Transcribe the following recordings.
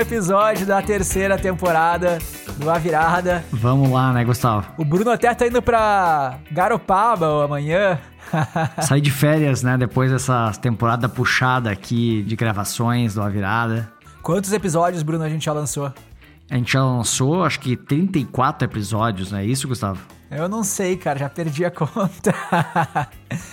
episódio da terceira temporada do A Virada. Vamos lá, né, Gustavo? O Bruno até tá indo pra Garopaba amanhã. Sair de férias, né, depois dessa temporada puxada aqui de gravações do A Virada. Quantos episódios, Bruno, a gente já lançou? A gente já lançou, acho que 34 episódios, não é isso, Gustavo? Eu não sei, cara, já perdi a conta.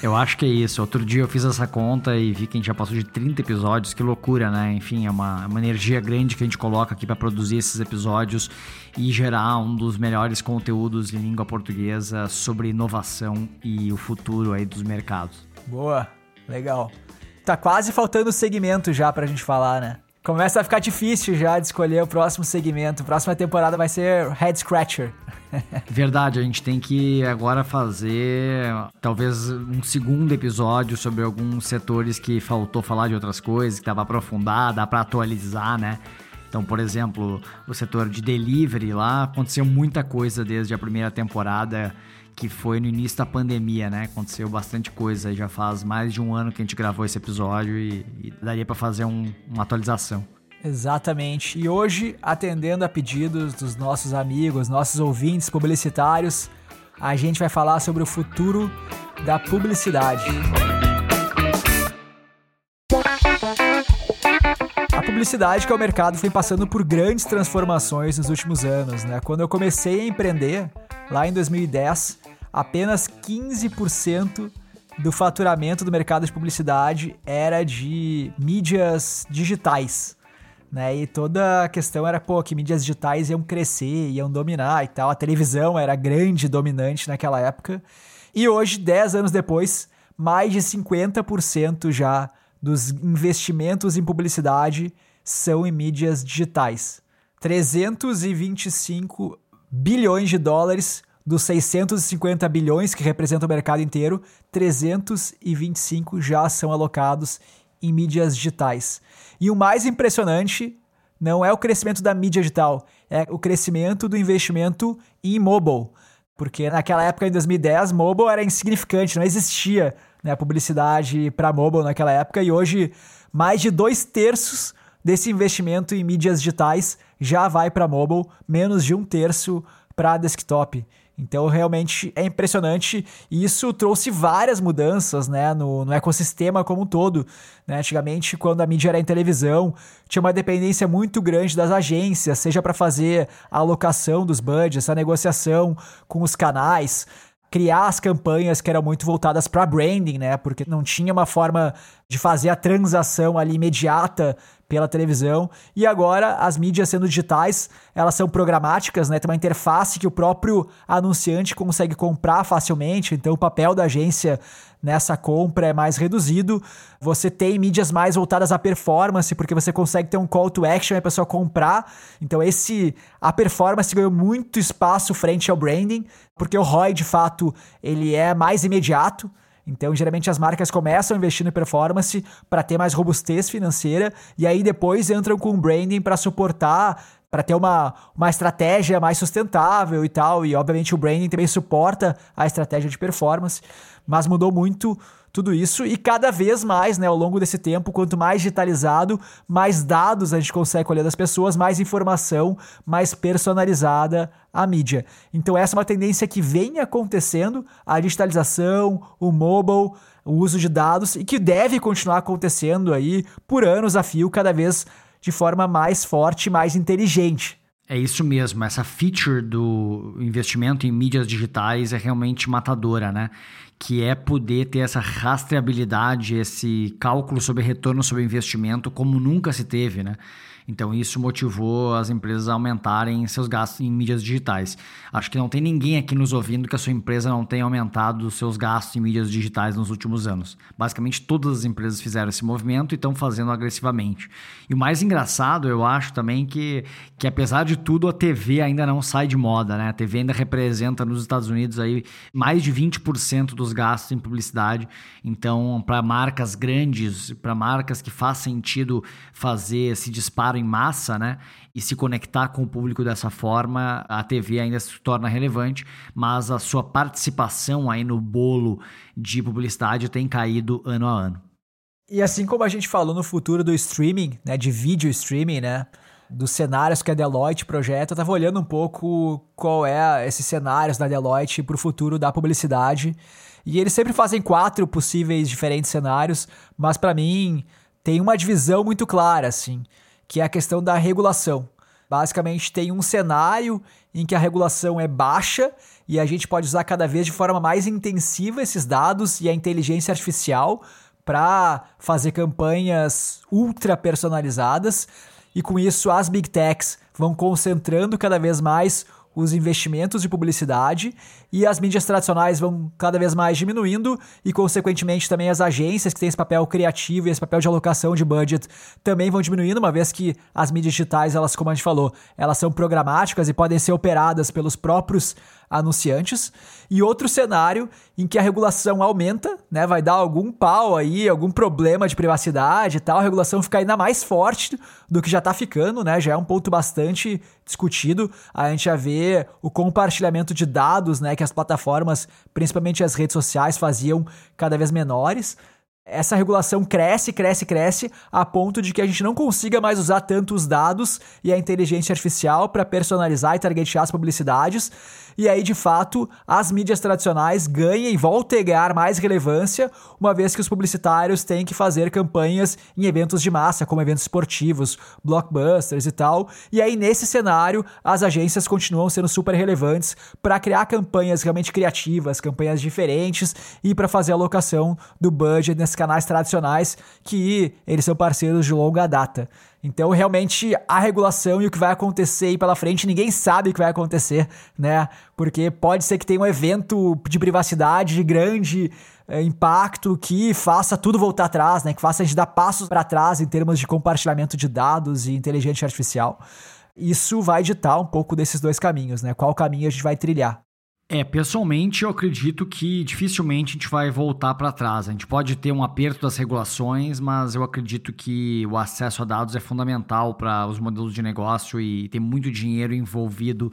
eu acho que é isso. Outro dia eu fiz essa conta e vi que a gente já passou de 30 episódios. Que loucura, né? Enfim, é uma, é uma energia grande que a gente coloca aqui para produzir esses episódios e gerar um dos melhores conteúdos em língua portuguesa sobre inovação e o futuro aí dos mercados. Boa, legal. Tá quase faltando segmento já pra gente falar, né? Começa a ficar difícil já de escolher o próximo segmento. próxima temporada vai ser Head Scratcher. Verdade, a gente tem que agora fazer talvez um segundo episódio sobre alguns setores que faltou falar de outras coisas, que dá pra aprofundar, dá para atualizar, né? Então, por exemplo, o setor de delivery lá aconteceu muita coisa desde a primeira temporada, que foi no início da pandemia, né? Aconteceu bastante coisa. Já faz mais de um ano que a gente gravou esse episódio e, e daria para fazer um, uma atualização. Exatamente. E hoje, atendendo a pedidos dos nossos amigos, nossos ouvintes publicitários, a gente vai falar sobre o futuro da publicidade. A publicidade que é o mercado foi passando por grandes transformações nos últimos anos, né? Quando eu comecei a empreender, lá em 2010, apenas 15% do faturamento do mercado de publicidade era de mídias digitais né? E toda a questão era, pô, que mídias digitais iam crescer, iam dominar e tal. A televisão era grande, dominante naquela época. E hoje, 10 anos depois, mais de 50% já dos investimentos em publicidade são em mídias digitais. 325 bilhões de dólares dos 650 bilhões que representam o mercado inteiro, 325 já são alocados em mídias digitais. E o mais impressionante não é o crescimento da mídia digital, é o crescimento do investimento em mobile. Porque naquela época, em 2010, mobile era insignificante, não existia né, publicidade para mobile naquela época, e hoje mais de dois terços desse investimento em mídias digitais já vai para mobile, menos de um terço para desktop. Então, realmente é impressionante e isso trouxe várias mudanças né, no, no ecossistema como um todo. Né? Antigamente, quando a mídia era em televisão, tinha uma dependência muito grande das agências, seja para fazer a alocação dos budgets, a negociação com os canais, criar as campanhas que eram muito voltadas para branding, né? Porque não tinha uma forma de fazer a transação ali imediata pela televisão. E agora as mídias sendo digitais, elas são programáticas, né? Tem uma interface que o próprio anunciante consegue comprar facilmente, então o papel da agência nessa compra é mais reduzido. Você tem mídias mais voltadas à performance, porque você consegue ter um call to action e a pessoa comprar. Então esse a performance ganhou muito espaço frente ao branding, porque o ROI de fato ele é mais imediato. Então, geralmente as marcas começam investindo em performance para ter mais robustez financeira e aí depois entram com branding para suportar para ter uma, uma estratégia mais sustentável e tal. E obviamente o branding também suporta a estratégia de performance, mas mudou muito tudo isso e cada vez mais, né, ao longo desse tempo, quanto mais digitalizado, mais dados a gente consegue colher das pessoas, mais informação, mais personalizada a mídia. Então essa é uma tendência que vem acontecendo, a digitalização, o mobile, o uso de dados e que deve continuar acontecendo aí por anos a fio, cada vez de forma mais forte, mais inteligente. É isso mesmo, essa feature do investimento em mídias digitais é realmente matadora, né? Que é poder ter essa rastreabilidade, esse cálculo sobre retorno sobre investimento como nunca se teve, né? Então isso motivou as empresas a aumentarem seus gastos em mídias digitais. Acho que não tem ninguém aqui nos ouvindo que a sua empresa não tenha aumentado os seus gastos em mídias digitais nos últimos anos. Basicamente todas as empresas fizeram esse movimento e estão fazendo agressivamente. E o mais engraçado, eu acho também que, que apesar de tudo a TV ainda não sai de moda, né? A TV ainda representa nos Estados Unidos aí mais de 20% dos gastos em publicidade. Então, para marcas grandes, para marcas que faz sentido fazer esse disparo em massa, né? E se conectar com o público dessa forma, a TV ainda se torna relevante, mas a sua participação aí no bolo de publicidade tem caído ano a ano. E assim como a gente falou no futuro do streaming, né, de vídeo streaming, né, dos cenários que a Deloitte projeta, eu tava olhando um pouco qual é esses cenários da Deloitte para o futuro da publicidade. E eles sempre fazem quatro possíveis diferentes cenários, mas para mim tem uma divisão muito clara, assim, que é a questão da regulação. Basicamente, tem um cenário em que a regulação é baixa e a gente pode usar cada vez de forma mais intensiva esses dados e a inteligência artificial para fazer campanhas ultra personalizadas. E com isso, as big techs vão concentrando cada vez mais os investimentos de publicidade e as mídias tradicionais vão cada vez mais diminuindo e, consequentemente, também as agências que têm esse papel criativo e esse papel de alocação de budget também vão diminuindo, uma vez que as mídias digitais, elas, como a gente falou, elas são programáticas e podem ser operadas pelos próprios anunciantes. E outro cenário em que a regulação aumenta, né, vai dar algum pau aí, algum problema de privacidade e tal, a regulação fica ainda mais forte do que já está ficando, né, já é um ponto bastante discutido. A gente já vê o compartilhamento de dados, né, que as plataformas, principalmente as redes sociais, faziam cada vez menores essa regulação cresce, cresce, cresce, a ponto de que a gente não consiga mais usar tanto os dados e a inteligência artificial para personalizar e targetear as publicidades. E aí, de fato, as mídias tradicionais ganham e voltam a ganhar mais relevância, uma vez que os publicitários têm que fazer campanhas em eventos de massa, como eventos esportivos, blockbusters e tal. E aí, nesse cenário, as agências continuam sendo super relevantes para criar campanhas realmente criativas, campanhas diferentes e para fazer a alocação do budget nesses canais tradicionais que eles são parceiros de longa data. Então, realmente, a regulação e o que vai acontecer aí pela frente, ninguém sabe o que vai acontecer, né? Porque pode ser que tenha um evento de privacidade de grande é, impacto que faça tudo voltar atrás, né? Que faça a gente dar passos para trás em termos de compartilhamento de dados e inteligência artificial. Isso vai ditar um pouco desses dois caminhos, né? Qual caminho a gente vai trilhar. É, pessoalmente eu acredito que dificilmente a gente vai voltar para trás. A gente pode ter um aperto das regulações, mas eu acredito que o acesso a dados é fundamental para os modelos de negócio e tem muito dinheiro envolvido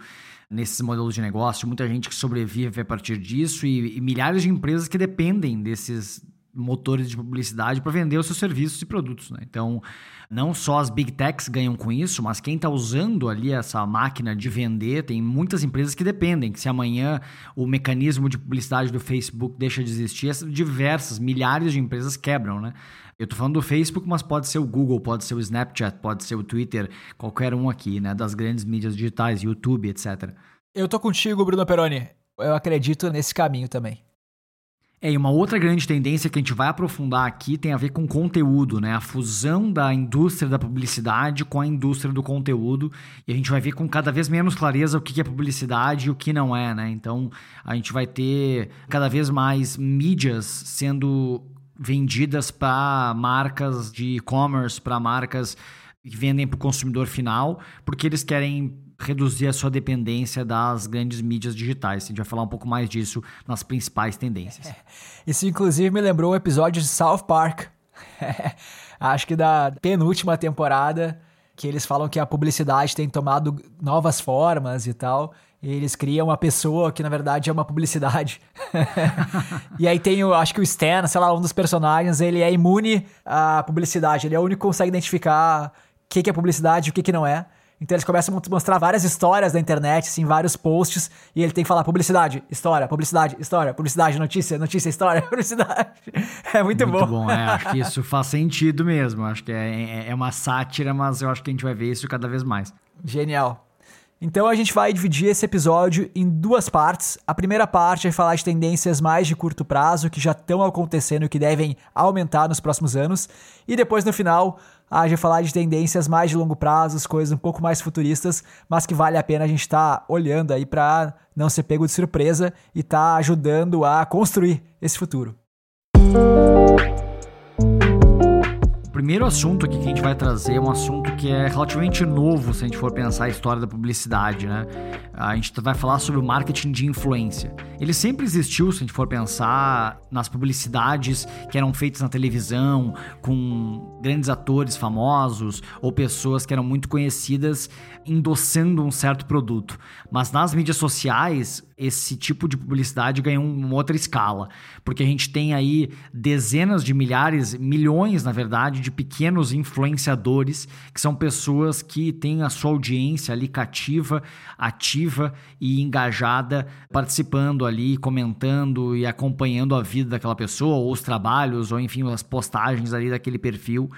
nesses modelos de negócio, muita gente que sobrevive a partir disso e, e milhares de empresas que dependem desses motores de publicidade para vender os seus serviços e produtos. Né? Então, não só as big techs ganham com isso, mas quem está usando ali essa máquina de vender, tem muitas empresas que dependem, que se amanhã o mecanismo de publicidade do Facebook deixa de existir, diversas, milhares de empresas quebram, né? Eu estou falando do Facebook, mas pode ser o Google, pode ser o Snapchat, pode ser o Twitter, qualquer um aqui, né? Das grandes mídias digitais, YouTube, etc. Eu tô contigo, Bruno Peroni. Eu acredito nesse caminho também. É, e uma outra grande tendência que a gente vai aprofundar aqui tem a ver com conteúdo, né? A fusão da indústria da publicidade com a indústria do conteúdo. E a gente vai ver com cada vez menos clareza o que é publicidade e o que não é, né? Então a gente vai ter cada vez mais mídias sendo vendidas para marcas de e-commerce, para marcas que vendem para o consumidor final, porque eles querem reduzir a sua dependência das grandes mídias digitais. A gente vai falar um pouco mais disso nas principais tendências. Isso, inclusive, me lembrou o episódio de South Park. Acho que da penúltima temporada, que eles falam que a publicidade tem tomado novas formas e tal. E eles criam uma pessoa que na verdade é uma publicidade. e aí tem, o, acho que o Stan, sei lá, um dos personagens, ele é imune à publicidade. Ele é o único que consegue identificar o que, é publicidade e o que não é. Então eles começam a mostrar várias histórias da internet, assim, vários posts, e ele tem que falar publicidade, história, publicidade, história, publicidade, notícia, notícia, história, publicidade. É muito, muito bom. bom, é, acho que isso faz sentido mesmo. Acho que é, é, é uma sátira, mas eu acho que a gente vai ver isso cada vez mais. Genial. Então a gente vai dividir esse episódio em duas partes. A primeira parte é falar de tendências mais de curto prazo que já estão acontecendo e que devem aumentar nos próximos anos. E depois no final a gente falar de tendências mais de longo prazo, coisas um pouco mais futuristas, mas que vale a pena a gente estar tá olhando aí para não ser pego de surpresa e estar tá ajudando a construir esse futuro primeiro assunto aqui que a gente vai trazer é um assunto que é relativamente novo se a gente for pensar a história da publicidade, né? A gente vai falar sobre o marketing de influência. Ele sempre existiu, se a gente for pensar nas publicidades que eram feitas na televisão, com grandes atores famosos ou pessoas que eram muito conhecidas endossando um certo produto. Mas nas mídias sociais, esse tipo de publicidade ganhou uma outra escala, porque a gente tem aí dezenas de milhares, milhões, na verdade, de pequenos influenciadores, que são pessoas que têm a sua audiência ali cativa, ativa e engajada, participando ali, comentando e acompanhando a vida daquela pessoa, ou os trabalhos, ou enfim, as postagens ali daquele perfil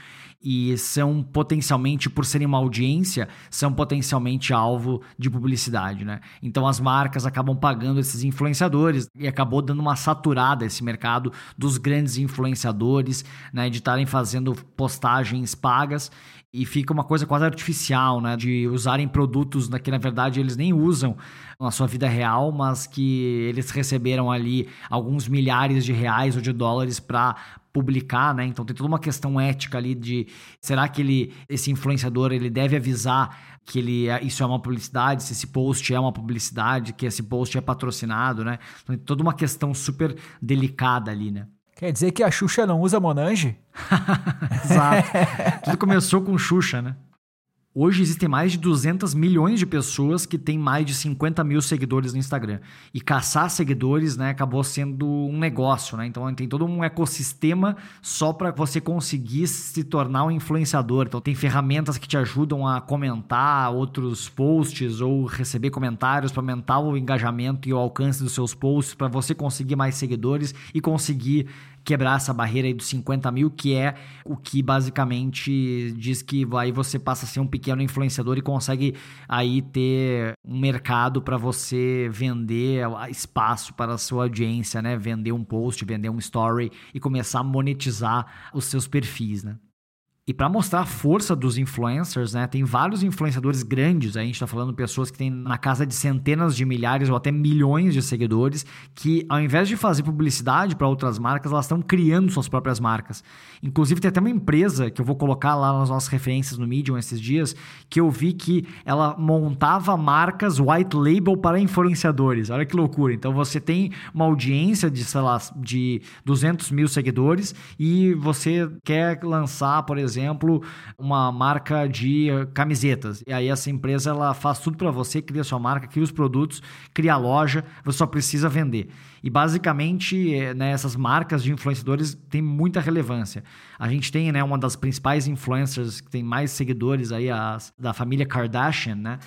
e são potencialmente, por serem uma audiência, são potencialmente alvo de publicidade, né? Então as marcas acabam pagando esses influenciadores e acabou dando uma saturada esse mercado dos grandes influenciadores, né? De estarem fazendo postagens pagas e fica uma coisa quase artificial, né? De usarem produtos que na verdade eles nem usam na sua vida real, mas que eles receberam ali alguns milhares de reais ou de dólares para publicar, né? Então tem toda uma questão ética ali de será que ele, esse influenciador, ele deve avisar que ele é, isso é uma publicidade, se esse post é uma publicidade, que esse post é patrocinado, né? Então tem toda uma questão super delicada ali, né? Quer dizer que a Xuxa não usa Monange? Exato. Tudo começou com Xuxa, né? Hoje existem mais de 200 milhões de pessoas que têm mais de 50 mil seguidores no Instagram. E caçar seguidores né, acabou sendo um negócio. Né? Então tem todo um ecossistema só para você conseguir se tornar um influenciador. Então tem ferramentas que te ajudam a comentar outros posts ou receber comentários para aumentar o engajamento e o alcance dos seus posts, para você conseguir mais seguidores e conseguir quebrar essa barreira aí dos 50 mil, que é o que basicamente diz que aí você passa a ser um pequeno influenciador e consegue aí ter um mercado para você vender espaço para a sua audiência, né? Vender um post, vender um story e começar a monetizar os seus perfis, né? E para mostrar a força dos influencers, né, tem vários influenciadores grandes, a gente está falando pessoas que têm na casa de centenas de milhares ou até milhões de seguidores, que ao invés de fazer publicidade para outras marcas, elas estão criando suas próprias marcas. Inclusive tem até uma empresa que eu vou colocar lá nas nossas referências no Medium esses dias, que eu vi que ela montava marcas white label para influenciadores. Olha que loucura. Então você tem uma audiência de, sei lá, de 200 mil seguidores e você quer lançar, por exemplo, exemplo, uma marca de camisetas. E aí essa empresa ela faz tudo para você, cria sua marca, cria os produtos, cria a loja, você só precisa vender. E basicamente, é, né, essas marcas de influenciadores têm muita relevância. A gente tem né, uma das principais influencers que tem mais seguidores aí, as, da família Kardashian, né?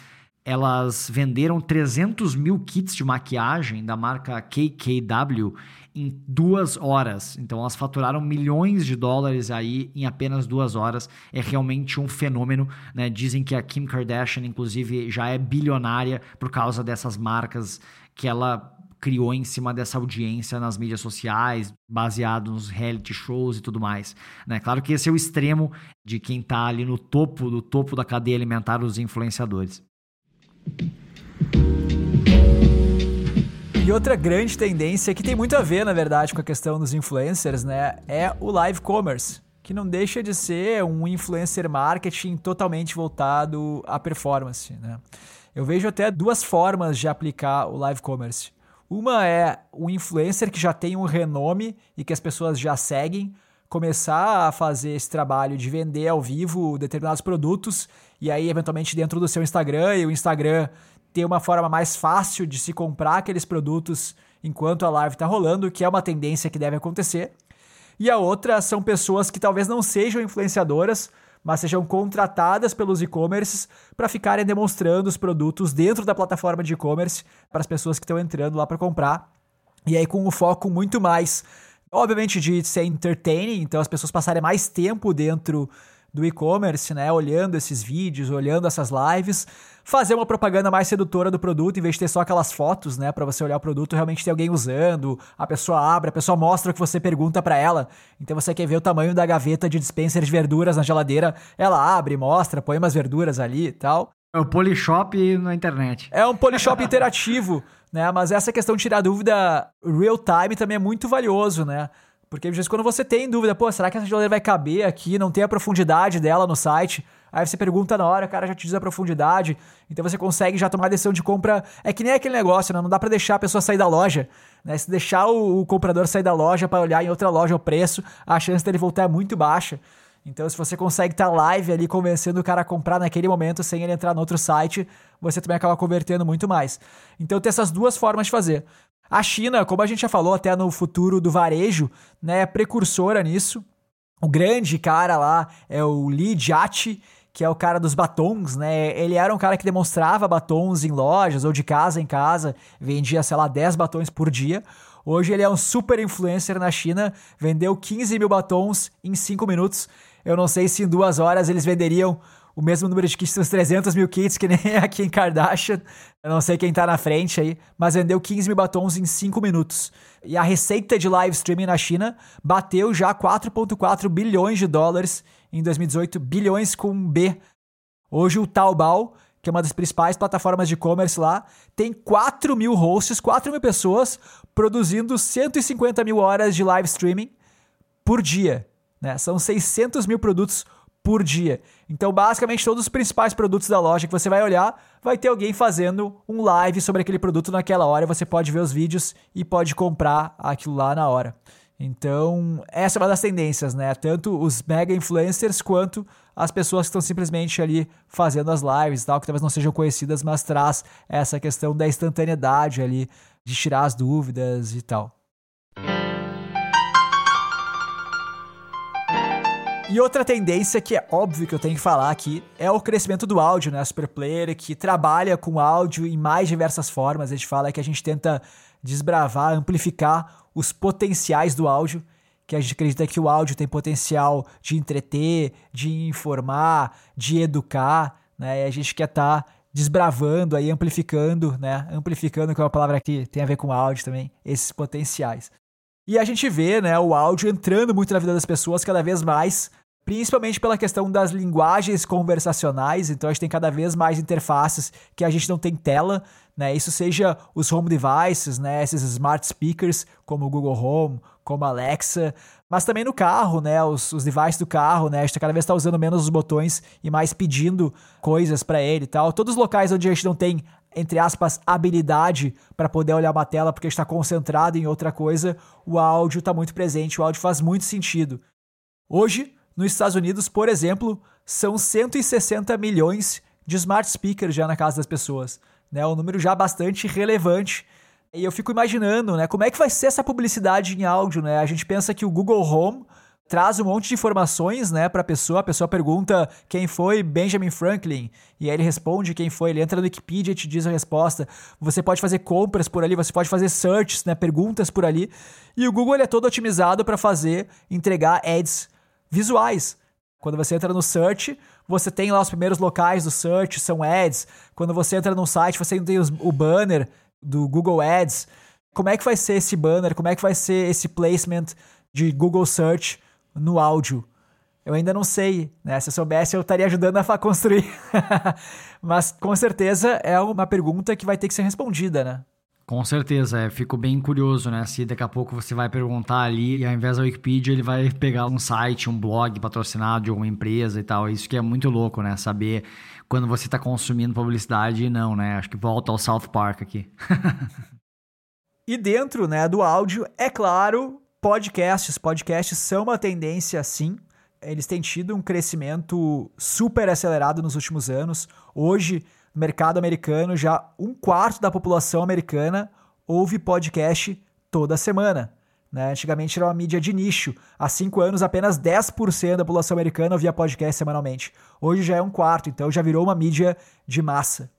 Elas venderam 300 mil kits de maquiagem da marca KKW em duas horas. Então elas faturaram milhões de dólares aí em apenas duas horas. É realmente um fenômeno. Né? Dizem que a Kim Kardashian, inclusive, já é bilionária por causa dessas marcas que ela criou em cima dessa audiência nas mídias sociais, baseado nos reality shows e tudo mais. Né? Claro que esse é o extremo de quem está ali no topo do topo da cadeia alimentar dos influenciadores. E outra grande tendência que tem muito a ver, na verdade, com a questão dos influencers, né, é o live commerce, que não deixa de ser um influencer marketing totalmente voltado à performance, né? Eu vejo até duas formas de aplicar o live commerce. Uma é o influencer que já tem um renome e que as pessoas já seguem, começar a fazer esse trabalho de vender ao vivo determinados produtos e aí eventualmente dentro do seu Instagram e o Instagram ter uma forma mais fácil de se comprar aqueles produtos enquanto a live está rolando, que é uma tendência que deve acontecer. E a outra são pessoas que talvez não sejam influenciadoras, mas sejam contratadas pelos e-commerces para ficarem demonstrando os produtos dentro da plataforma de e-commerce para as pessoas que estão entrando lá para comprar. E aí com o foco muito mais, obviamente, de ser entertaining, então as pessoas passarem mais tempo dentro do e-commerce, né? Olhando esses vídeos, olhando essas lives, fazer uma propaganda mais sedutora do produto, em vez de ter só aquelas fotos, né? Para você olhar o produto, realmente ter alguém usando, a pessoa abre, a pessoa mostra o que você pergunta para ela. Então você quer ver o tamanho da gaveta de dispenser de verduras na geladeira, ela abre, mostra, põe umas verduras ali e tal. É o Polishop na internet. É um Polishop interativo, né? Mas essa questão de tirar dúvida real time também é muito valioso, né? Porque às vezes quando você tem dúvida, pô, será que essa geladeira vai caber aqui? Não tem a profundidade dela no site. Aí você pergunta na hora, o cara já te diz a profundidade. Então você consegue já tomar a decisão de compra. É que nem aquele negócio, né? Não dá para deixar a pessoa sair da loja. Né? Se deixar o, o comprador sair da loja para olhar em outra loja o preço, a chance dele voltar é muito baixa. Então, se você consegue estar tá live ali convencendo o cara a comprar naquele momento sem ele entrar no outro site, você também acaba convertendo muito mais. Então, tem essas duas formas de fazer. A China, como a gente já falou até no futuro do varejo, né, é precursora nisso. O grande cara lá é o Li Jiaqi, que é o cara dos batons, né? Ele era um cara que demonstrava batons em lojas ou de casa em casa, vendia, sei lá, 10 batons por dia. Hoje ele é um super influencer na China, vendeu 15 mil batons em 5 minutos. Eu não sei se em duas horas eles venderiam o mesmo número de kits, uns 300 mil kits, que nem aqui em Kardashian. Eu não sei quem tá na frente aí, mas vendeu 15 mil batons em 5 minutos. E a receita de live streaming na China bateu já 4,4 bilhões de dólares em 2018, bilhões com B. Hoje o Taobao, que é uma das principais plataformas de e-commerce lá, tem 4 mil hosts, 4 mil pessoas produzindo 150 mil horas de live streaming por dia. Né? São 600 mil produtos por dia. Então, basicamente, todos os principais produtos da loja que você vai olhar, vai ter alguém fazendo um live sobre aquele produto naquela hora. Você pode ver os vídeos e pode comprar aquilo lá na hora. Então, essa é uma das tendências, né? Tanto os mega influencers quanto as pessoas que estão simplesmente ali fazendo as lives e tal, que talvez não sejam conhecidas, mas traz essa questão da instantaneidade ali, de tirar as dúvidas e tal. E outra tendência que é óbvio que eu tenho que falar aqui é o crescimento do áudio, né? A Superplayer que trabalha com áudio em mais diversas formas. A gente fala que a gente tenta desbravar, amplificar os potenciais do áudio, que a gente acredita que o áudio tem potencial de entreter, de informar, de educar, né? E a gente quer estar tá desbravando aí, amplificando, né? Amplificando, que é uma palavra que tem a ver com áudio também, esses potenciais. E a gente vê, né, o áudio entrando muito na vida das pessoas cada vez mais, principalmente pela questão das linguagens conversacionais. Então a gente tem cada vez mais interfaces que a gente não tem tela, né? Isso seja os home devices, né, esses smart speakers como o Google Home, como a Alexa, mas também no carro, né, os, os devices do carro, né, a gente cada vez está usando menos os botões e mais pedindo coisas para ele e tal. Todos os locais onde a gente não tem entre aspas, habilidade para poder olhar uma tela porque está concentrado em outra coisa, o áudio está muito presente, o áudio faz muito sentido. Hoje, nos Estados Unidos, por exemplo, são 160 milhões de smart speakers já na casa das pessoas. Né? Um número já bastante relevante. E eu fico imaginando, né, como é que vai ser essa publicidade em áudio, né? A gente pensa que o Google Home traz um monte de informações, né, para a pessoa. A pessoa pergunta quem foi Benjamin Franklin e aí ele responde quem foi. Ele entra no Wikipedia e te diz a resposta. Você pode fazer compras por ali, você pode fazer searches, né, perguntas por ali. E o Google é todo otimizado para fazer entregar ads visuais. Quando você entra no search, você tem lá os primeiros locais do search, são ads. Quando você entra no site, você tem os, o banner do Google Ads. Como é que vai ser esse banner? Como é que vai ser esse placement de Google Search no áudio. Eu ainda não sei, né? Se eu soubesse, eu estaria ajudando a construir. Mas com certeza é uma pergunta que vai ter que ser respondida, né? Com certeza, é, fico bem curioso, né? Se daqui a pouco você vai perguntar ali e ao invés da Wikipedia ele vai pegar um site, um blog patrocinado de alguma empresa e tal. Isso que é muito louco, né? Saber quando você está consumindo publicidade e não, né? Acho que volta ao South Park aqui. e dentro, né, do áudio, é claro, podcasts. Podcasts são uma tendência, sim. Eles têm tido um crescimento super acelerado nos últimos anos. Hoje, mercado americano, já um quarto da população americana ouve podcast toda semana. Né? Antigamente era uma mídia de nicho. Há cinco anos, apenas 10% da população americana ouvia podcast semanalmente. Hoje já é um quarto, então já virou uma mídia de massa.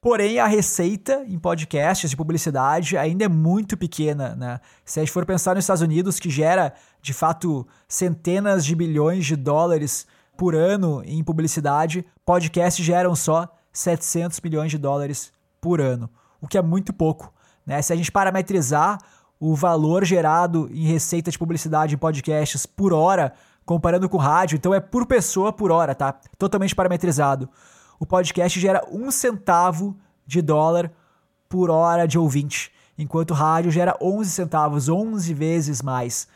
Porém, a receita em podcasts de publicidade ainda é muito pequena, né? Se a gente for pensar nos Estados Unidos, que gera, de fato, centenas de bilhões de dólares por ano em publicidade, podcasts geram só 700 milhões de dólares por ano, o que é muito pouco. Né? Se a gente parametrizar o valor gerado em receita de publicidade em podcasts por hora, comparando com rádio, então é por pessoa por hora, tá? Totalmente parametrizado o podcast gera um centavo de dólar por hora de ouvinte, enquanto o rádio gera 11 centavos, 11 vezes mais.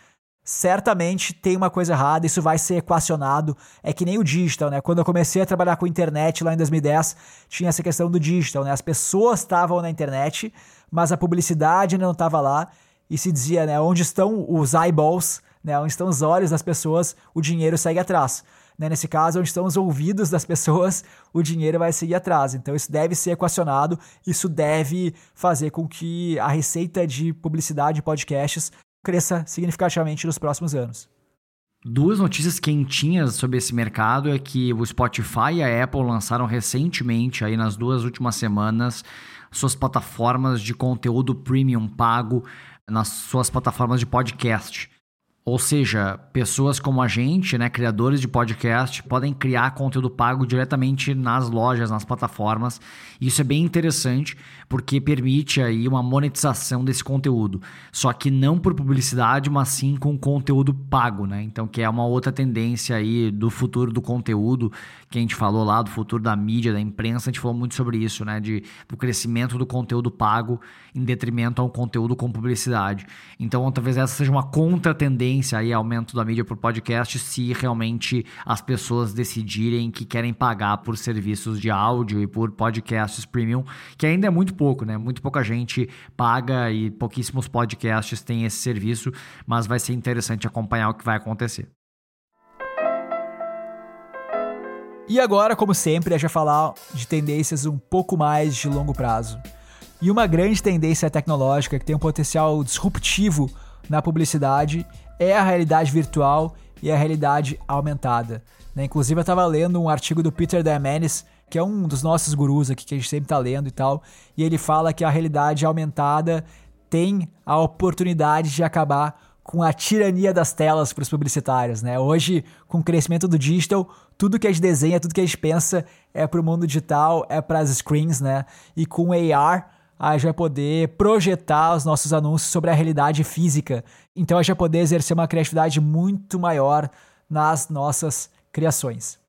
Certamente tem uma coisa errada, isso vai ser equacionado. É que nem o digital, né? Quando eu comecei a trabalhar com internet lá em 2010, tinha essa questão do digital, né? As pessoas estavam na internet, mas a publicidade ainda não estava lá e se dizia, né, onde estão os eyeballs, né, onde estão os olhos das pessoas, o dinheiro segue atrás. Né? Nesse caso, onde estão os ouvidos das pessoas, o dinheiro vai seguir atrás. Então, isso deve ser equacionado, isso deve fazer com que a receita de publicidade de podcasts cresça significativamente nos próximos anos. Duas notícias quentinhas sobre esse mercado é que o Spotify e a Apple lançaram recentemente, aí nas duas últimas semanas, suas plataformas de conteúdo premium pago nas suas plataformas de podcast. Ou seja, pessoas como a gente, né, criadores de podcast, podem criar conteúdo pago diretamente nas lojas, nas plataformas. Isso é bem interessante porque permite aí uma monetização desse conteúdo. Só que não por publicidade, mas sim com conteúdo pago, né? Então, que é uma outra tendência aí do futuro do conteúdo que a gente falou lá, do futuro da mídia, da imprensa, a gente falou muito sobre isso, né? De, do crescimento do conteúdo pago em detrimento ao conteúdo com publicidade. Então, talvez essa seja uma contra-tendência tendência aí aumento da mídia por podcast se realmente as pessoas decidirem que querem pagar por serviços de áudio e por podcasts premium, que ainda é muito pouco, né? Muito pouca gente paga e pouquíssimos podcasts têm esse serviço, mas vai ser interessante acompanhar o que vai acontecer. E agora, como sempre, gente vai falar de tendências um pouco mais de longo prazo. E uma grande tendência tecnológica que tem um potencial disruptivo na publicidade é a realidade virtual e a realidade aumentada. Né? Inclusive, eu estava lendo um artigo do Peter Diamandis, que é um dos nossos gurus aqui que a gente sempre está lendo e tal, e ele fala que a realidade aumentada tem a oportunidade de acabar com a tirania das telas para os publicitários, né? Hoje, com o crescimento do digital, tudo que a gente desenha, tudo que a gente pensa é para o mundo digital, é para as screens, né? E com AR, a gente vai poder projetar os nossos anúncios sobre a realidade física. Então a gente vai poder exercer uma criatividade muito maior nas nossas criações.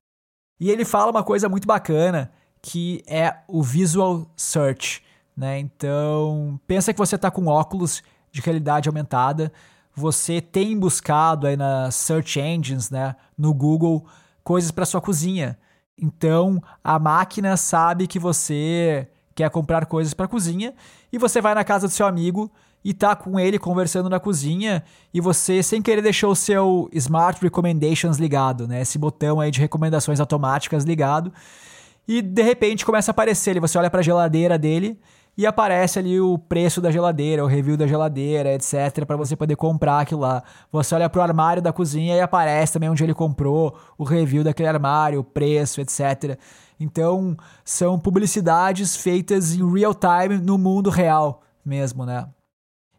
E ele fala uma coisa muito bacana que é o visual search. Né? Então, pensa que você está com óculos de realidade aumentada, você tem buscado aí nas search engines, né, no Google, coisas para sua cozinha. Então, a máquina sabe que você quer comprar coisas para cozinha e você vai na casa do seu amigo e tá com ele conversando na cozinha e você sem querer deixou o seu Smart Recommendations ligado, né? Esse botão aí de recomendações automáticas ligado. E de repente começa a aparecer, ele você olha para a geladeira dele e aparece ali o preço da geladeira, o review da geladeira, etc, para você poder comprar aquilo lá. Você olha pro armário da cozinha e aparece também onde ele comprou, o review daquele armário, o preço, etc. Então, são publicidades feitas em real time no mundo real mesmo, né?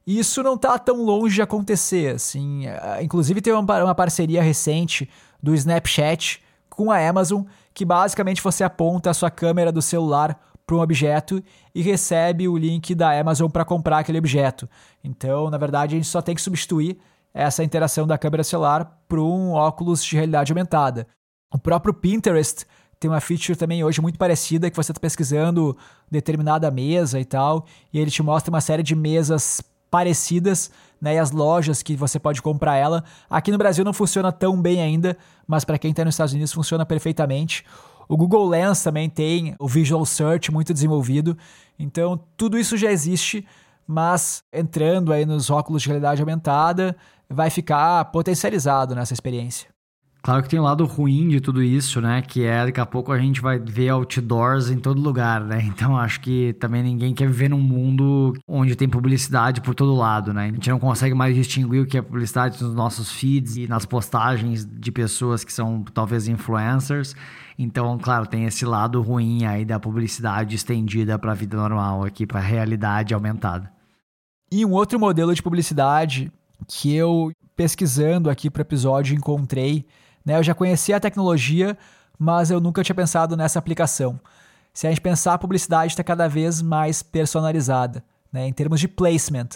Isso não está tão longe de acontecer, assim. Eh, inclusive, teve uma parceria recente do Snapchat com a Amazon, que basicamente você aponta a sua câmera do celular para um objeto e recebe o link da Amazon para comprar aquele objeto. Então, na verdade, a gente só tem que substituir essa interação da câmera celular por um óculos de realidade aumentada. O próprio Pinterest tem uma feature também hoje muito parecida que você está pesquisando determinada mesa e tal, e ele te mostra uma série de mesas parecidas, né, e as lojas que você pode comprar ela. Aqui no Brasil não funciona tão bem ainda, mas para quem está nos Estados Unidos funciona perfeitamente. O Google Lens também tem o Visual Search muito desenvolvido, então tudo isso já existe, mas entrando aí nos óculos de realidade aumentada, vai ficar potencializado nessa experiência. Claro que tem um lado ruim de tudo isso, né? Que é daqui a pouco a gente vai ver outdoors em todo lugar, né? Então acho que também ninguém quer viver num mundo onde tem publicidade por todo lado, né? A gente não consegue mais distinguir o que é publicidade nos nossos feeds e nas postagens de pessoas que são talvez influencers. Então, claro, tem esse lado ruim aí da publicidade estendida para a vida normal aqui, para a realidade aumentada. E um outro modelo de publicidade que eu pesquisando aqui para o episódio encontrei né? Eu já conhecia a tecnologia, mas eu nunca tinha pensado nessa aplicação. Se a gente pensar, a publicidade está cada vez mais personalizada, né? em termos de placement.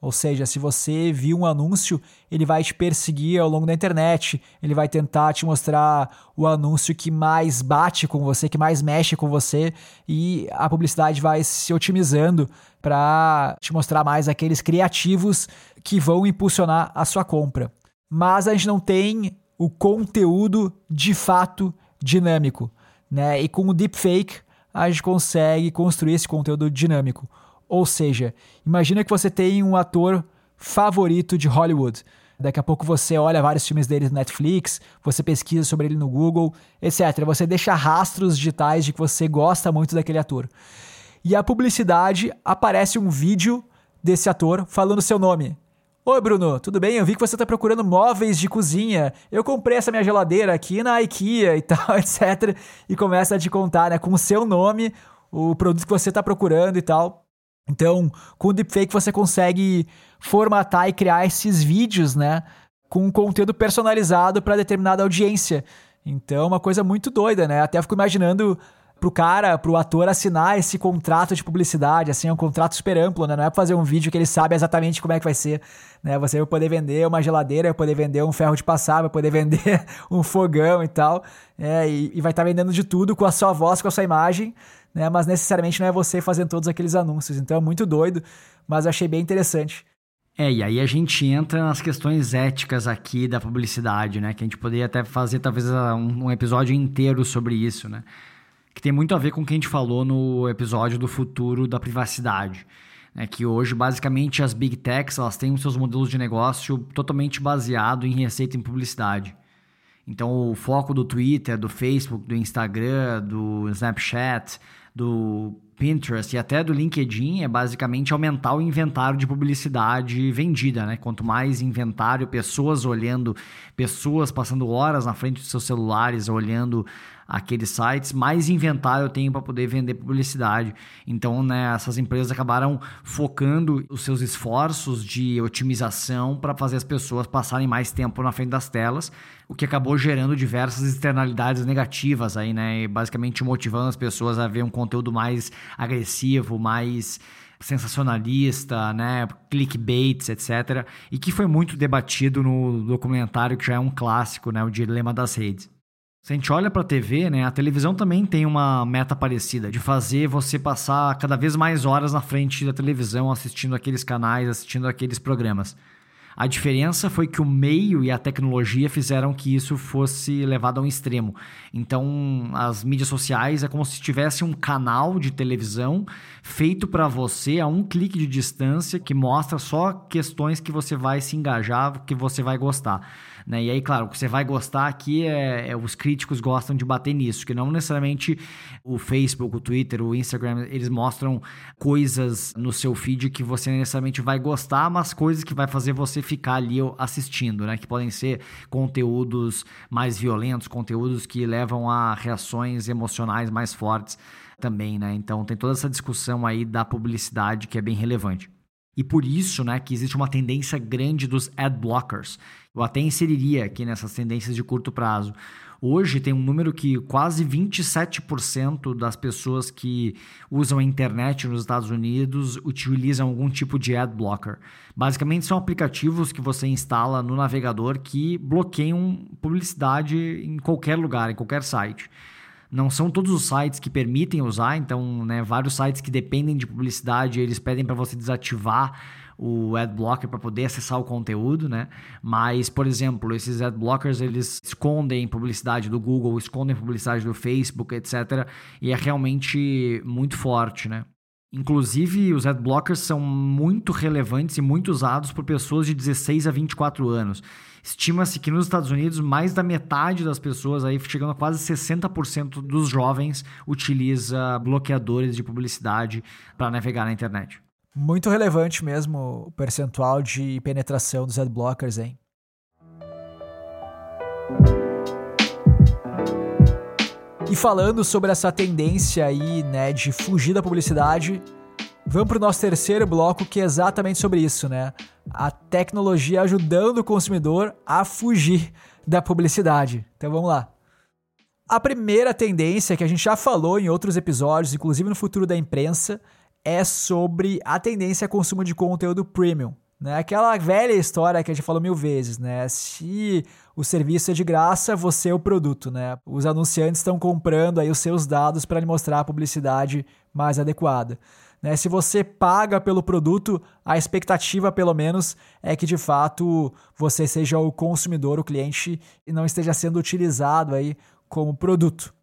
Ou seja, se você viu um anúncio, ele vai te perseguir ao longo da internet, ele vai tentar te mostrar o anúncio que mais bate com você, que mais mexe com você, e a publicidade vai se otimizando para te mostrar mais aqueles criativos que vão impulsionar a sua compra. mas a gente não tem o conteúdo de fato dinâmico, né? E com o deepfake a gente consegue construir esse conteúdo dinâmico. Ou seja, imagina que você tem um ator favorito de Hollywood. Daqui a pouco você olha vários filmes dele no Netflix, você pesquisa sobre ele no Google, etc. Você deixa rastros digitais de que você gosta muito daquele ator. E a publicidade aparece um vídeo desse ator falando seu nome. Oi, Bruno, tudo bem? Eu vi que você está procurando móveis de cozinha. Eu comprei essa minha geladeira aqui na IKEA e tal, etc. E começa a te contar, né, com o seu nome, o produto que você está procurando e tal. Então, com o deepfake você consegue formatar e criar esses vídeos, né, com um conteúdo personalizado para determinada audiência. Então, uma coisa muito doida, né? Até fico imaginando pro cara, pro ator assinar esse contrato de publicidade, assim, é um contrato super amplo, né? Não é pra fazer um vídeo que ele sabe exatamente como é que vai ser, né? Você vai poder vender uma geladeira, vai poder vender um ferro de passar, vai poder vender um fogão e tal, é, e, e vai estar tá vendendo de tudo com a sua voz, com a sua imagem, né? Mas necessariamente não é você fazendo todos aqueles anúncios. Então é muito doido, mas achei bem interessante. É, e aí a gente entra nas questões éticas aqui da publicidade, né? Que a gente poderia até fazer talvez um, um episódio inteiro sobre isso, né? Que tem muito a ver com o que a gente falou no episódio do futuro da privacidade. É que hoje, basicamente, as big techs elas têm os seus modelos de negócio totalmente baseado em receita em publicidade. Então, o foco do Twitter, do Facebook, do Instagram, do Snapchat, do Pinterest e até do LinkedIn é basicamente aumentar o inventário de publicidade vendida, né? Quanto mais inventário, pessoas olhando, pessoas passando horas na frente dos seus celulares olhando aqueles sites, mais inventário eu tenho para poder vender publicidade. Então, né, essas empresas acabaram focando os seus esforços de otimização para fazer as pessoas passarem mais tempo na frente das telas, o que acabou gerando diversas externalidades negativas aí, né, e basicamente motivando as pessoas a ver um conteúdo mais agressivo, mais sensacionalista, né, clickbaits, etc. E que foi muito debatido no documentário que já é um clássico, né, o Dilema das Redes. Se a gente olha para a TV, né, a televisão também tem uma meta parecida, de fazer você passar cada vez mais horas na frente da televisão assistindo aqueles canais, assistindo aqueles programas. A diferença foi que o meio e a tecnologia fizeram que isso fosse levado a um extremo. Então, as mídias sociais é como se tivesse um canal de televisão feito para você a um clique de distância que mostra só questões que você vai se engajar, que você vai gostar. Né? E aí, claro, o que você vai gostar aqui é, é, os críticos gostam de bater nisso, que não necessariamente o Facebook, o Twitter, o Instagram, eles mostram coisas no seu feed que você necessariamente vai gostar, mas coisas que vai fazer você ficar ali assistindo, né? Que podem ser conteúdos mais violentos, conteúdos que levam a reações emocionais mais fortes também, né? Então tem toda essa discussão aí da publicidade que é bem relevante. E por isso, né, que existe uma tendência grande dos ad blockers. Eu até inseriria aqui nessas tendências de curto prazo. Hoje tem um número que quase 27% das pessoas que usam a internet nos Estados Unidos utilizam algum tipo de ad blocker. Basicamente são aplicativos que você instala no navegador que bloqueiam publicidade em qualquer lugar, em qualquer site. Não são todos os sites que permitem usar, então, né, vários sites que dependem de publicidade, eles pedem para você desativar o ad blocker para poder acessar o conteúdo, né? Mas, por exemplo, esses ad blockers eles escondem publicidade do Google, escondem publicidade do Facebook, etc. E é realmente muito forte, né? Inclusive, os ad blockers são muito relevantes e muito usados por pessoas de 16 a 24 anos. Estima-se que nos Estados Unidos, mais da metade das pessoas, aí chegando a quase 60% dos jovens, utiliza bloqueadores de publicidade para navegar na internet. Muito relevante mesmo o percentual de penetração dos adblockers, hein? E falando sobre essa tendência aí, né, de fugir da publicidade, vamos para o nosso terceiro bloco que é exatamente sobre isso, né? A tecnologia ajudando o consumidor a fugir da publicidade. Então vamos lá. A primeira tendência que a gente já falou em outros episódios, inclusive no futuro da imprensa, é sobre a tendência a consumo de conteúdo premium. Né? Aquela velha história que a gente falou mil vezes, né? Se o serviço é de graça, você é o produto, né? Os anunciantes estão comprando aí os seus dados para lhe mostrar a publicidade mais adequada. Né? Se você paga pelo produto, a expectativa, pelo menos, é que de fato você seja o consumidor, o cliente, e não esteja sendo utilizado aí como produto.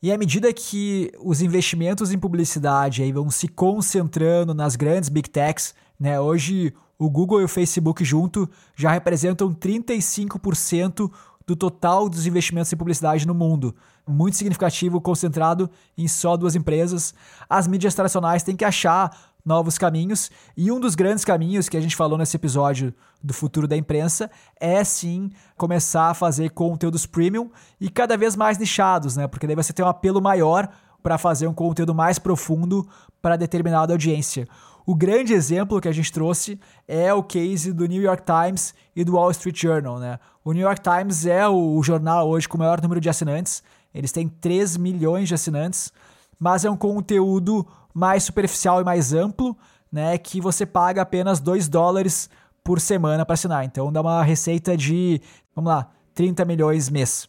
E à medida que os investimentos em publicidade aí vão se concentrando nas grandes big techs, né? Hoje o Google e o Facebook junto já representam 35% do total dos investimentos em publicidade no mundo. Muito significativo, concentrado em só duas empresas. As mídias tradicionais têm que achar novos caminhos, e um dos grandes caminhos que a gente falou nesse episódio do futuro da imprensa é sim começar a fazer conteúdos premium e cada vez mais nichados, né? Porque daí você tem um apelo maior para fazer um conteúdo mais profundo para determinada audiência. O grande exemplo que a gente trouxe é o case do New York Times e do Wall Street Journal. Né? O New York Times é o jornal hoje com o maior número de assinantes, eles têm 3 milhões de assinantes, mas é um conteúdo mais superficial e mais amplo, né, que você paga apenas 2 dólares por semana para assinar. Então dá uma receita de, vamos lá, 30 milhões mês.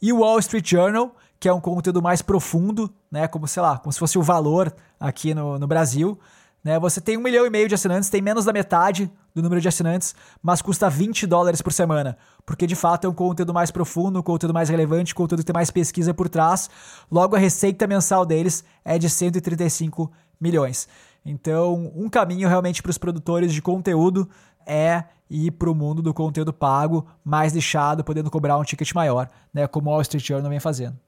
E o Wall Street Journal, que é um conteúdo mais profundo, né, como sei lá, como se fosse o valor aqui no, no Brasil, né? Você tem um milhão e meio de assinantes, tem menos da metade do número de assinantes, mas custa 20 dólares por semana. Porque de fato é um conteúdo mais profundo, um conteúdo mais relevante, um conteúdo que tem mais pesquisa por trás. Logo, a receita mensal deles é de 135 milhões. Então, um caminho realmente para os produtores de conteúdo é ir para o mundo do conteúdo pago, mais lixado, podendo cobrar um ticket maior, né? Como o Wall Street Journal vem fazendo.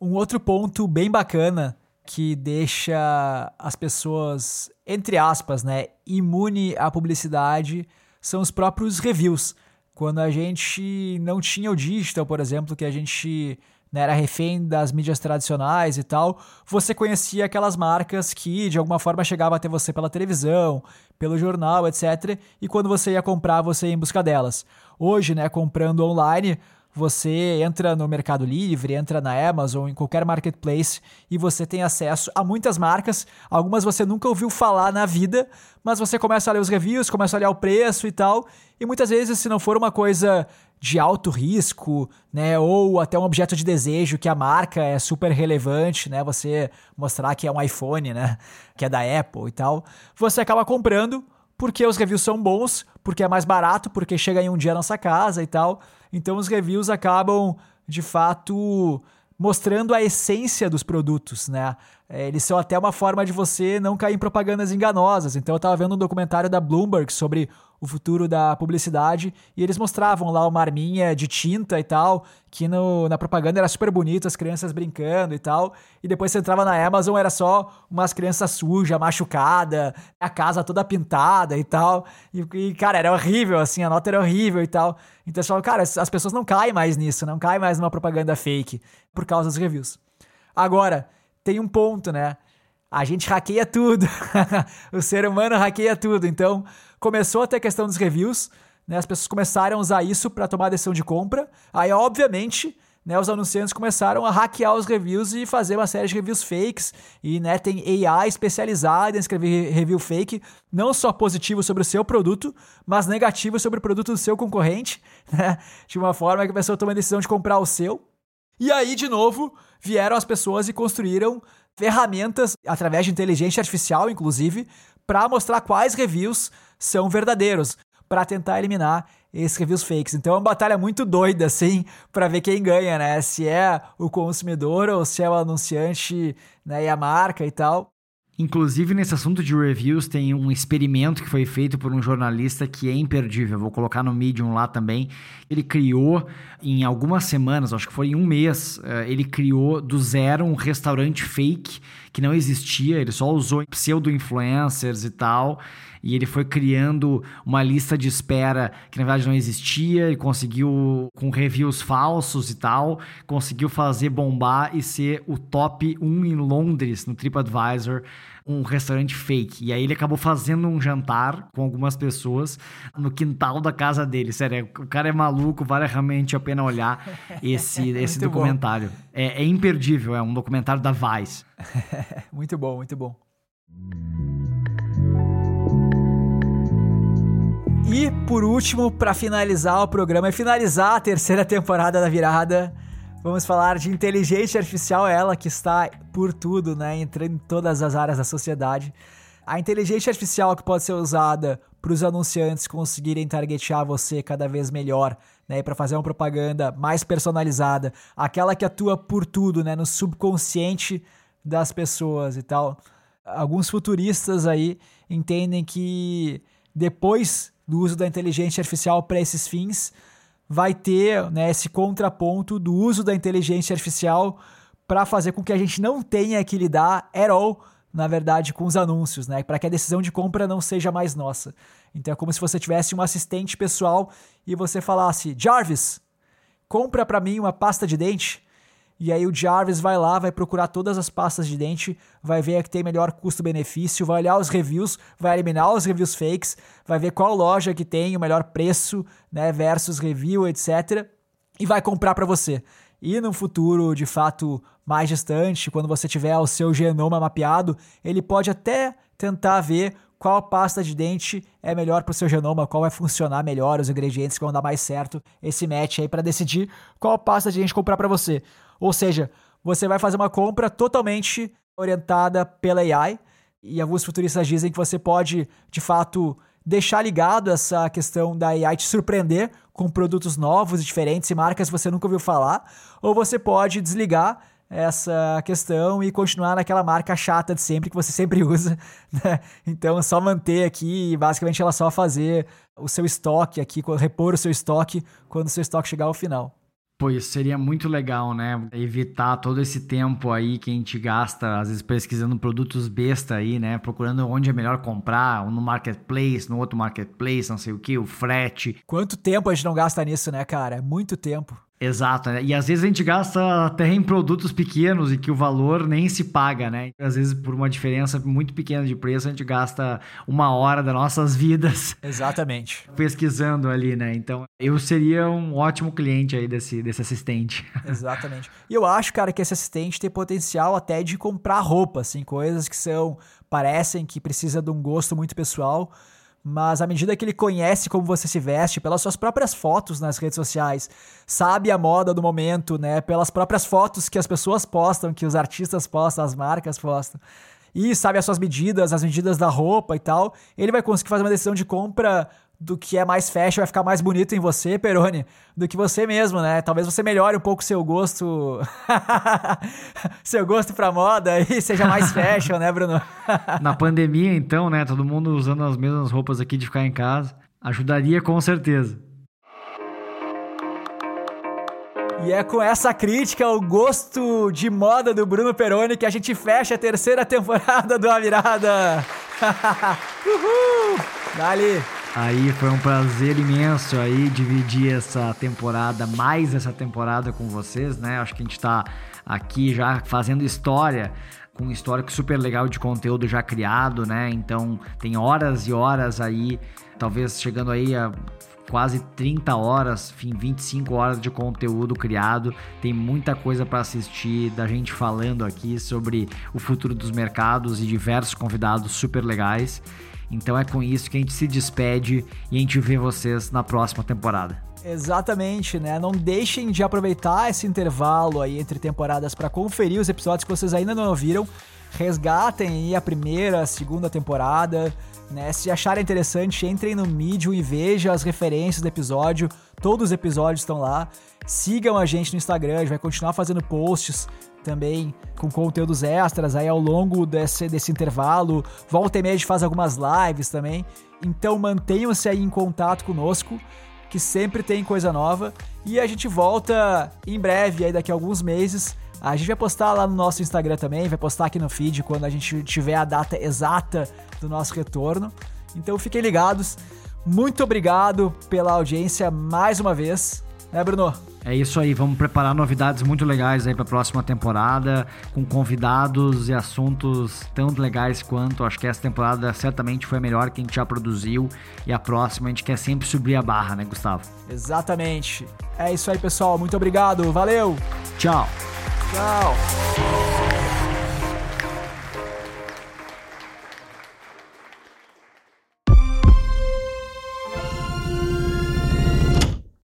Um outro ponto bem bacana que deixa as pessoas, entre aspas, né, imune à publicidade são os próprios reviews. Quando a gente não tinha o digital, por exemplo, que a gente né, era refém das mídias tradicionais e tal, você conhecia aquelas marcas que de alguma forma chegavam até você pela televisão, pelo jornal, etc. E quando você ia comprar, você ia em busca delas. Hoje, né, comprando online, você entra no Mercado Livre, entra na Amazon, em qualquer marketplace e você tem acesso a muitas marcas. Algumas você nunca ouviu falar na vida, mas você começa a ler os reviews, começa a olhar o preço e tal. E muitas vezes, se não for uma coisa de alto risco, né, ou até um objeto de desejo que a marca é super relevante, né, você mostrar que é um iPhone, né, que é da Apple e tal, você acaba comprando porque os reviews são bons, porque é mais barato, porque chega em um dia na nossa casa e tal. Então os reviews acabam, de fato, mostrando a essência dos produtos, né? É, eles são até uma forma de você não cair em propagandas enganosas. Então eu estava vendo um documentário da Bloomberg sobre o futuro da publicidade e eles mostravam lá uma arminha de tinta e tal, que no, na propaganda era super bonito, as crianças brincando e tal. E depois você entrava na Amazon, era só umas crianças sujas, machucada, a casa toda pintada e tal. E, e, cara, era horrível, assim, a nota era horrível e tal. Então você fala, cara, as pessoas não caem mais nisso, não caem mais numa propaganda fake por causa dos reviews. Agora, tem um ponto, né? A gente hackeia tudo. o ser humano hackeia tudo. Então, começou a ter a questão dos reviews, né? As pessoas começaram a usar isso para tomar decisão de compra. Aí, obviamente, né, os anunciantes começaram a hackear os reviews e fazer uma série de reviews fakes. E né, tem AI especializada em escrever review fake, não só positivo sobre o seu produto, mas negativo sobre o produto do seu concorrente, né? De uma forma que a pessoa toma a decisão de comprar o seu. E aí, de novo, vieram as pessoas e construíram ferramentas, através de inteligência artificial, inclusive, para mostrar quais reviews são verdadeiros, para tentar eliminar esses reviews fakes. Então é uma batalha muito doida, assim, para ver quem ganha, né? Se é o consumidor ou se é o anunciante né, e a marca e tal. Inclusive, nesse assunto de reviews, tem um experimento que foi feito por um jornalista que é imperdível. Vou colocar no Medium lá também. Ele criou, em algumas semanas, acho que foi em um mês, eh, ele criou do zero um restaurante fake que não existia. Ele só usou pseudo-influencers e tal e ele foi criando uma lista de espera que na verdade não existia e conseguiu, com reviews falsos e tal, conseguiu fazer bombar e ser o top 1 em Londres no TripAdvisor um restaurante fake. E aí ele acabou fazendo um jantar com algumas pessoas no quintal da casa dele. Sério, o cara é maluco, vale realmente a pena olhar esse, esse documentário. É, é, imperdível, é um documentário da Vice. muito bom, muito bom. E por último, para finalizar o programa e finalizar a terceira temporada da virada, vamos falar de inteligência artificial, ela que está por tudo, né, entrando em todas as áreas da sociedade. A inteligência artificial que pode ser usada para os anunciantes conseguirem targetear você cada vez melhor, né, para fazer uma propaganda mais personalizada, aquela que atua por tudo, né, no subconsciente das pessoas e tal. Alguns futuristas aí entendem que depois do uso da inteligência artificial para esses fins, vai ter né, esse contraponto do uso da inteligência artificial para fazer com que a gente não tenha que lidar at all, na verdade, com os anúncios, né? Para que a decisão de compra não seja mais nossa. Então é como se você tivesse um assistente pessoal e você falasse: Jarvis, compra para mim uma pasta de dente. E aí o Jarvis vai lá, vai procurar todas as pastas de dente, vai ver a que tem melhor custo-benefício, vai olhar os reviews, vai eliminar os reviews fakes, vai ver qual loja que tem o melhor preço, né, versus review, etc, e vai comprar para você. E no futuro, de fato, mais distante, quando você tiver o seu genoma mapeado, ele pode até tentar ver qual pasta de dente é melhor para o seu genoma, qual vai funcionar melhor, os ingredientes que vão dar mais certo, esse match aí para decidir qual pasta de dente comprar para você. Ou seja, você vai fazer uma compra totalmente orientada pela AI. E alguns futuristas dizem que você pode, de fato, deixar ligado essa questão da AI te surpreender com produtos novos diferentes e marcas que você nunca ouviu falar, ou você pode desligar essa questão e continuar naquela marca chata de sempre que você sempre usa, né? Então, só manter aqui, basicamente ela só fazer o seu estoque aqui, repor o seu estoque quando o seu estoque chegar ao final. Pois seria muito legal, né? Evitar todo esse tempo aí que a gente gasta, às vezes pesquisando produtos besta aí, né? Procurando onde é melhor comprar, no marketplace, no outro marketplace, não sei o que, o frete. Quanto tempo a gente não gasta nisso, né, cara? Muito tempo. Exato, né? E às vezes a gente gasta até em produtos pequenos e que o valor nem se paga, né? Às vezes, por uma diferença muito pequena de preço, a gente gasta uma hora das nossas vidas. Exatamente. Pesquisando ali, né? Então, eu seria um ótimo cliente aí desse, desse assistente. Exatamente. E eu acho, cara, que esse assistente tem potencial até de comprar roupa, assim, coisas que são. parecem que precisa de um gosto muito pessoal mas à medida que ele conhece como você se veste, pelas suas próprias fotos nas redes sociais, sabe a moda do momento, né? Pelas próprias fotos que as pessoas postam, que os artistas postam, as marcas postam, e sabe as suas medidas, as medidas da roupa e tal, ele vai conseguir fazer uma decisão de compra do que é mais fashion vai ficar mais bonito em você, Peroni, do que você mesmo, né? Talvez você melhore um pouco seu gosto, seu gosto pra moda e seja mais fashion, né, Bruno? Na pandemia, então, né? Todo mundo usando as mesmas roupas aqui de ficar em casa, ajudaria com certeza. E é com essa crítica ao gosto de moda do Bruno Peroni que a gente fecha a terceira temporada do A Virada. Uhul! Dali! Aí foi um prazer imenso aí dividir essa temporada, mais essa temporada com vocês, né? Acho que a gente tá aqui já fazendo história, com um histórico super legal de conteúdo já criado, né? Então tem horas e horas aí, talvez chegando aí a quase 30 horas, enfim, 25 horas de conteúdo criado. Tem muita coisa para assistir da gente falando aqui sobre o futuro dos mercados e diversos convidados super legais. Então é com isso que a gente se despede e a gente vê vocês na próxima temporada. Exatamente, né? Não deixem de aproveitar esse intervalo aí entre temporadas para conferir os episódios que vocês ainda não ouviram. Resgatem aí a primeira, a segunda temporada, né? Se acharem interessante, entrem no Medium e vejam as referências do episódio. Todos os episódios estão lá. Sigam a gente no Instagram, a gente vai continuar fazendo posts também com conteúdos extras aí ao longo desse, desse intervalo. Volta e meia a gente faz algumas lives também. Então mantenham-se aí em contato conosco, que sempre tem coisa nova. E a gente volta em breve, aí daqui a alguns meses. A gente vai postar lá no nosso Instagram também, vai postar aqui no feed quando a gente tiver a data exata do nosso retorno. Então fiquem ligados. Muito obrigado pela audiência mais uma vez, né, Bruno? É isso aí, vamos preparar novidades muito legais aí para a próxima temporada, com convidados e assuntos tão legais quanto. Acho que essa temporada certamente foi a melhor que a gente já produziu e a próxima a gente quer sempre subir a barra, né, Gustavo? Exatamente. É isso aí, pessoal. Muito obrigado. Valeu. Tchau. Tchau.